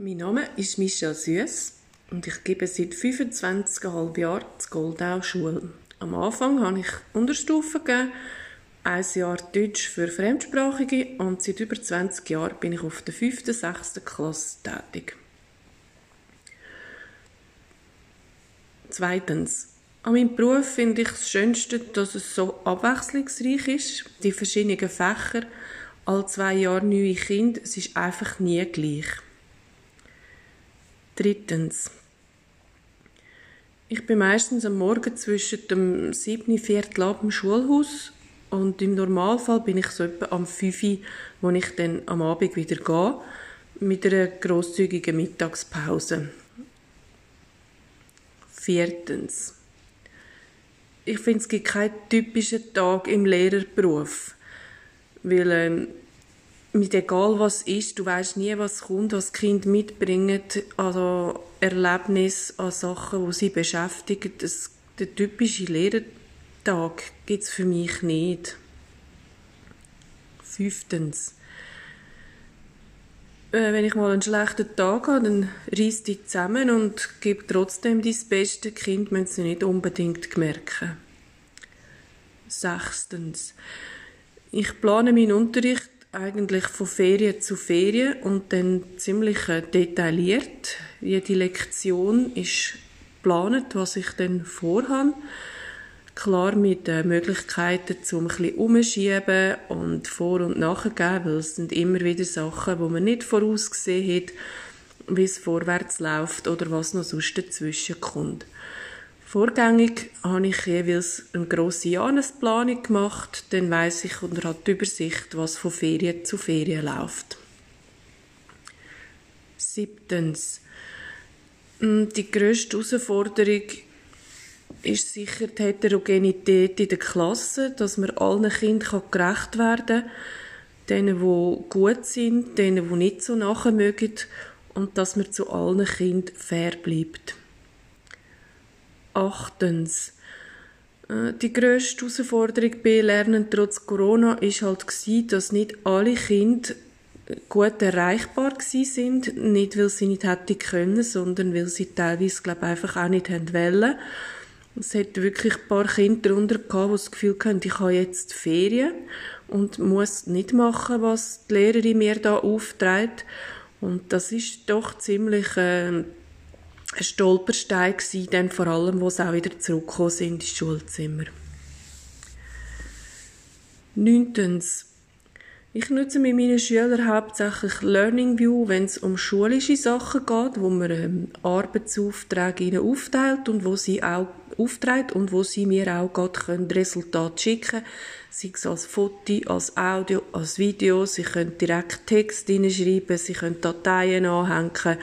Mein Name ist Michelle Süß und ich gebe seit 25,5 Jahren die Goldau Schule. Am Anfang habe ich Unterstufen gegeben, ein Jahr Deutsch für Fremdsprachige und seit über 20 Jahren bin ich auf der 5. 6. Klasse tätig. Zweitens. An meinem Beruf finde ich das Schönste, dass es so abwechslungsreich ist. Die verschiedenen Fächer, alle zwei Jahre neue Kinder, es ist einfach nie gleich. Drittens. Ich bin meistens am Morgen zwischen dem 7. Viertel ab im Schulhaus und im Normalfall bin ich so etwa am 5. wo ich dann am Abend wieder gehe, mit einer grosszügigen Mittagspause. Viertens. Ich finde, es gibt keinen typischen Tag im Lehrerberuf, weil ähm, mit egal was ist, du weißt nie, was kommt, was die Kinder mitbringen, also Erlebnis an Sachen, die sie beschäftigen. Das, der typische Lehrertag gibt es für mich nicht. Fünftens. Äh, wenn ich mal einen schlechten Tag habe, dann reiss dich zusammen und gib trotzdem dein Beste. Die Kinder müssen es nicht unbedingt merken. Sechstens. Ich plane meinen Unterricht eigentlich von Ferien zu Ferien und dann ziemlich äh, detailliert. Jede Lektion ist geplant, was ich dann vorhabe. Klar mit äh, Möglichkeiten zum ein bisschen und vor- und nachgeben, weil es sind immer wieder Sachen, wo man nicht vorausgesehen hat, wie es vorwärts läuft oder was noch sonst dazwischen kommt. Vorgängig habe ich jeweils eine grosse Jahresplanung gemacht, dann weiss ich und habe die Übersicht, was von Ferien zu Ferien läuft. Siebtens. Hm, die grösste Herausforderung ist sicher die Heterogenität in der Klasse, dass man allen Kindern gerecht werden kann, denen, die gut sind, denen, die nicht so nachher mögen, und dass man zu allen Kindern fair bleibt. Achtens. Äh, die grösste Herausforderung bei Lernen trotz Corona ist halt dass nicht alle Kinder gut erreichbar sind, nicht weil sie nicht hätten können, sondern weil sie teilweise, glaube ich, einfach auch nicht haben wollen. Es hat wirklich ein paar Kinder darunter gehabt, die das Gefühl hatten, ich habe jetzt Ferien und muss nicht machen, was die Lehrerin mir da aufträgt. Und das ist doch ziemlich äh, ein Stolperstein gewesen, dann vor allem, wo sie auch wieder zurückgekommen sind ins Schulzimmer. Neuntens. Ich nutze mit meinen Schülern hauptsächlich Learning View, wenn es um schulische Sachen geht, wo man ähm, Arbeitsaufträge ihnen aufteilt und wo sie auch aufträgt und wo sie mir auch gerade können Resultate schicken sei es als Foto, als Audio, als Video. Sie können direkt Text hineinschreiben, sie können Dateien anhängen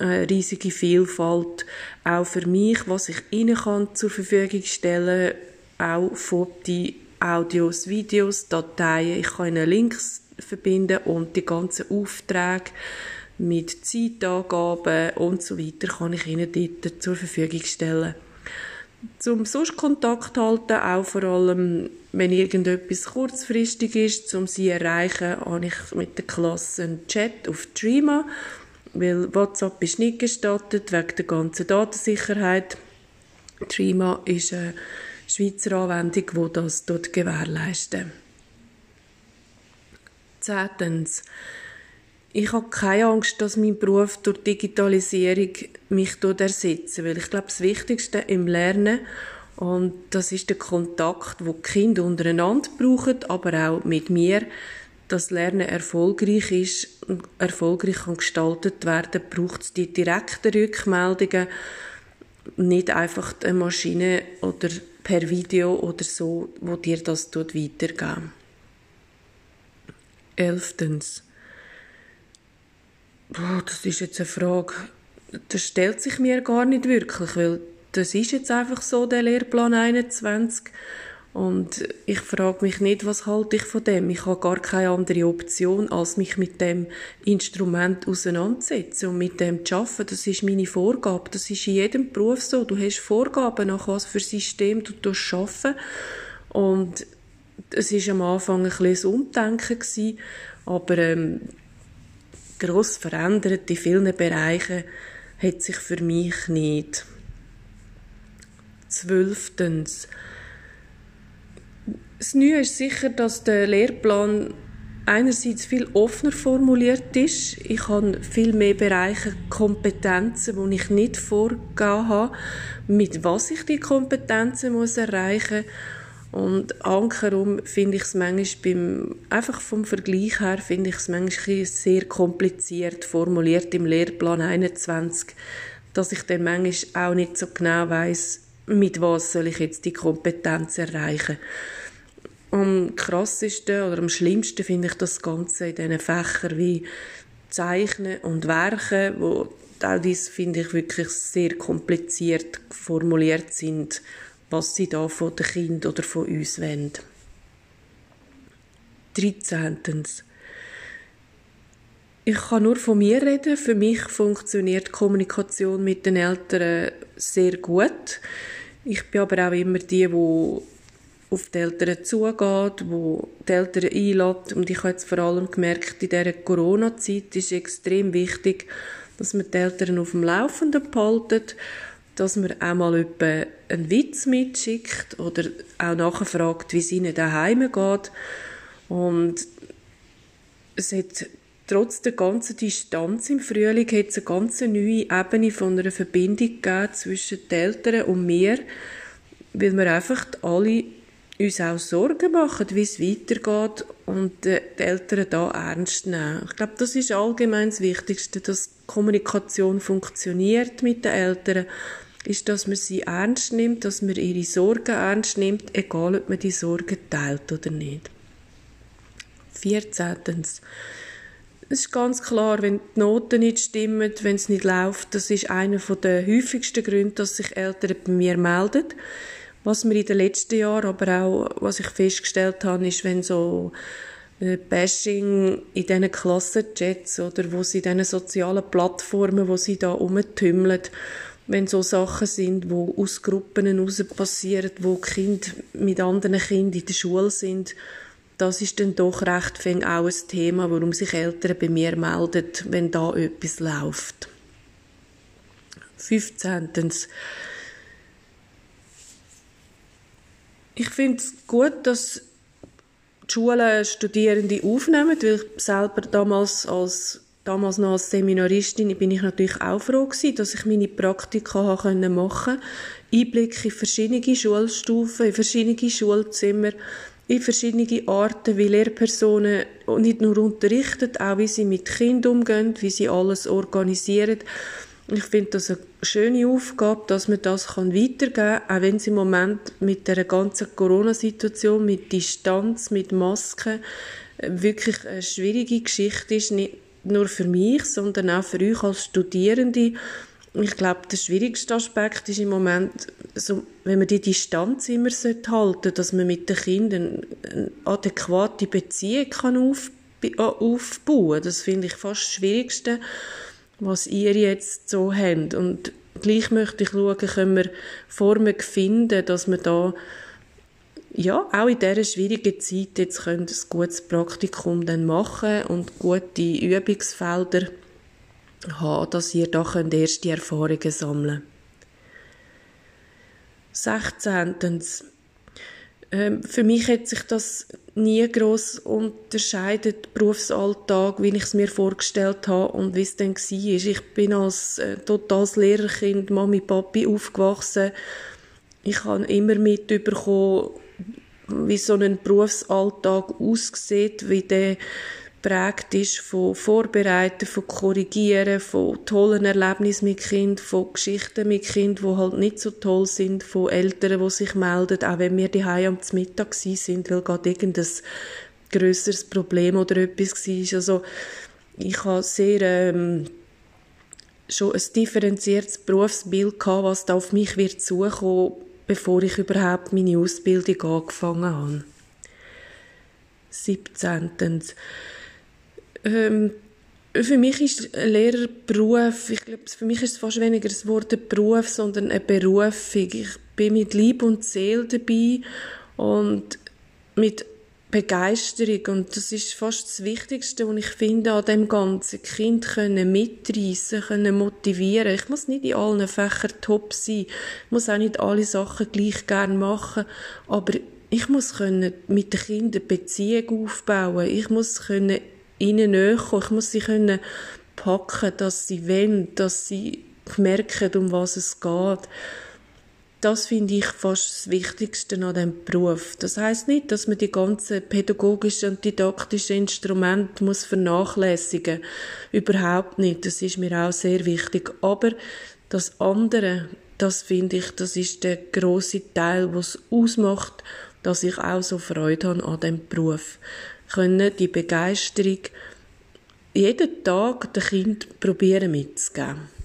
eine riesige Vielfalt, auch für mich, was ich Ihnen kann zur Verfügung stellen auch Fotos, Audios, Videos, Dateien. Ich kann Ihnen Links verbinden und die ganzen Aufträge mit Zeitangaben und so weiter kann ich Ihnen dort zur Verfügung stellen. Zum sonst Kontakt halten, auch vor allem, wenn irgendetwas kurzfristig ist, um Sie zu erreichen, habe ich mit der Klasse einen Chat auf Dreama weil WhatsApp ist nicht gestattet, wegen der ganzen Datensicherheit. Trima ist eine Schweizer Anwendung, die das dort gewährleistet. Zehntens. Ich habe keine Angst, dass mein Beruf durch Digitalisierung mich dort ersetzt, weil ich glaube, das Wichtigste im Lernen und das ist der Kontakt, wo Kinder untereinander brauchen, aber auch mit mir, dass Lernen erfolgreich ist, erfolgreich kann gestaltet werden, braucht es die direkten Rückmeldungen, nicht einfach eine Maschine oder per Video oder so, wo dir das dort weitergeben. Elftens. Boah, das ist jetzt eine Frage, das stellt sich mir gar nicht wirklich, weil das ist jetzt einfach so, der Lehrplan 21. Und ich frage mich nicht, was halte ich von dem. Ich habe gar keine andere Option, als mich mit dem Instrument auseinanderzusetzen und mit dem zu arbeiten. Das ist meine Vorgabe. Das ist in jedem Beruf so. Du hast Vorgaben, nach was für System du arbeiten Und es war am Anfang ein bisschen ein Umdenken aber ähm, gross verändert in vielen Bereichen hat sich für mich nicht. Zwölftens. Das Neue ist sicher, dass der Lehrplan einerseits viel offener formuliert ist. Ich habe viel mehr Bereiche Kompetenzen, die ich nicht vorgegeben habe, mit was ich die Kompetenzen muss erreichen muss und ankerum finde ich es manchmal beim, einfach vom Vergleich her, finde ich es manchmal sehr kompliziert formuliert im Lehrplan 21, dass ich dann manchmal auch nicht so genau weiß, mit was soll ich jetzt die Kompetenz erreichen. Am krassesten oder am schlimmsten finde ich das Ganze in diesen Fächern wie Zeichnen und Werken, wo dies finde ich wirklich sehr kompliziert formuliert sind was sie da von den Kindern oder von uns wollen. 13. Ich kann nur von mir reden. Für mich funktioniert die Kommunikation mit den Eltern sehr gut. Ich bin aber auch immer die, die auf die Eltern zugeht, wo die Eltern einlädt. Und ich habe jetzt vor allem gemerkt, in dieser Corona-Zeit ist extrem wichtig, dass man die Eltern auf dem Laufenden behalten dass man auch mal einen Witz mitschickt oder auch nachfragt, wie es ihnen daheim geht. Und es hat trotz der ganzen Distanz im Frühling hat es eine ganz neue Ebene von einer Verbindung gegeben zwischen den Eltern und mir, weil wir einfach alle uns auch Sorgen machen, wie es weitergeht und die Eltern da ernst nehmen. Ich glaube, das ist allgemein das Wichtigste, dass Kommunikation funktioniert mit den Eltern ist, dass man sie ernst nimmt, dass man ihre Sorgen ernst nimmt, egal ob man die Sorgen teilt oder nicht. 14. Es ist ganz klar, wenn die Noten nicht stimmen, wenn es nicht läuft, das ist einer der häufigsten Gründe, dass sich Eltern bei mir melden. Was mir in den letzten Jahren aber auch, was ich festgestellt habe, ist, wenn so äh, Bashing in diesen Klassenchats oder wo sie in diesen sozialen Plattformen, wo sie da rumtümmeln, wenn so Sachen sind, wo aus Gruppen heraus passieren, wo Kinder mit anderen Kindern in der Schule sind, das ist dann doch recht fäng auch ein Thema, warum sich Eltern bei mir melden, wenn da etwas läuft. 15. Ich finde es gut, dass die Schulen Studierende aufnehmen, weil ich selber damals als damals noch als Seminaristin bin ich natürlich auch froh gewesen, dass ich meine Praktika machen konnte. Einblick in verschiedene Schulstufen, in verschiedene Schulzimmer, in verschiedene Arten, wie Lehrpersonen nicht nur unterrichten, auch wie sie mit Kindern umgehen, wie sie alles organisieren. Ich finde das eine schöne Aufgabe, dass man das weitergeben kann, auch wenn es im Moment mit der ganzen Corona-Situation, mit Distanz, mit Masken, wirklich eine schwierige Geschichte ist. Nicht nur für mich, sondern auch für euch als Studierende. Ich glaube, der schwierigste Aspekt ist im Moment, so, wenn man die Distanz immer halten sollte, dass man mit den Kindern eine adäquate Beziehung kann auf, äh, aufbauen Das finde ich fast das Schwierigste, was ihr jetzt so habt. Und gleich möchte ich schauen, können wir Formen finden, dass man da ja, auch in dieser schwierigen Zeit jetzt könnt ein gutes Praktikum dann machen und gute Übungsfelder haben, dass ihr da könnt erste Erfahrungen sammeln könnt. 16. Ähm, für mich hat sich das nie groß unterscheidet, Berufsalltag, wie ich es mir vorgestellt habe und wie es dann war. Ich bin als äh, totales Lehrerkind, Mami, Papi aufgewachsen. Ich habe immer mitbekommen, wie so ein Berufsalltag aussieht, wie der prägt ist von Vorbereiten, von Korrigieren, von tollen Erlebnissen mit Kind, von Geschichten mit Kind, die halt nicht so toll sind, von Eltern, die sich melden, auch wenn wir die am Mittag sind, weil gerade irgendein grösseres Problem oder etwas war. Also ich habe sehr ähm, schon ein differenziertes Berufsbild gehabt, was da auf mich wird zukommen bevor ich überhaupt meine Ausbildung angefangen habe. 17. Ähm, für mich ist ein Lehrerberuf, ich glaube, für mich ist es fast weniger das Wort Beruf, sondern eine Berufung. Ich bin mit Lieb und Seele dabei und mit Begeisterung und das ist fast das Wichtigste, was ich finde an dem ganzen Kind können mitreißen, können motivieren. Ich muss nicht in allen Fächern top sein, ich muss auch nicht alle Sachen gleich gern machen, aber ich muss können mit den Kindern Beziehung aufbauen. Ich muss können ihnen näher kommen. Ich muss sie können packen, dass sie wollen, dass sie merken, um was es geht das finde ich fast das Wichtigste an dem Beruf. Das heißt nicht, dass man die ganzen pädagogischen und didaktischen Instrumente muss vernachlässigen. Überhaupt nicht. Das ist mir auch sehr wichtig. Aber das andere, das finde ich, das ist der große Teil, was ausmacht, dass ich auch so Freude habe an dem Beruf. Können die Begeisterung jeden Tag den Kind probieren mitzugeben.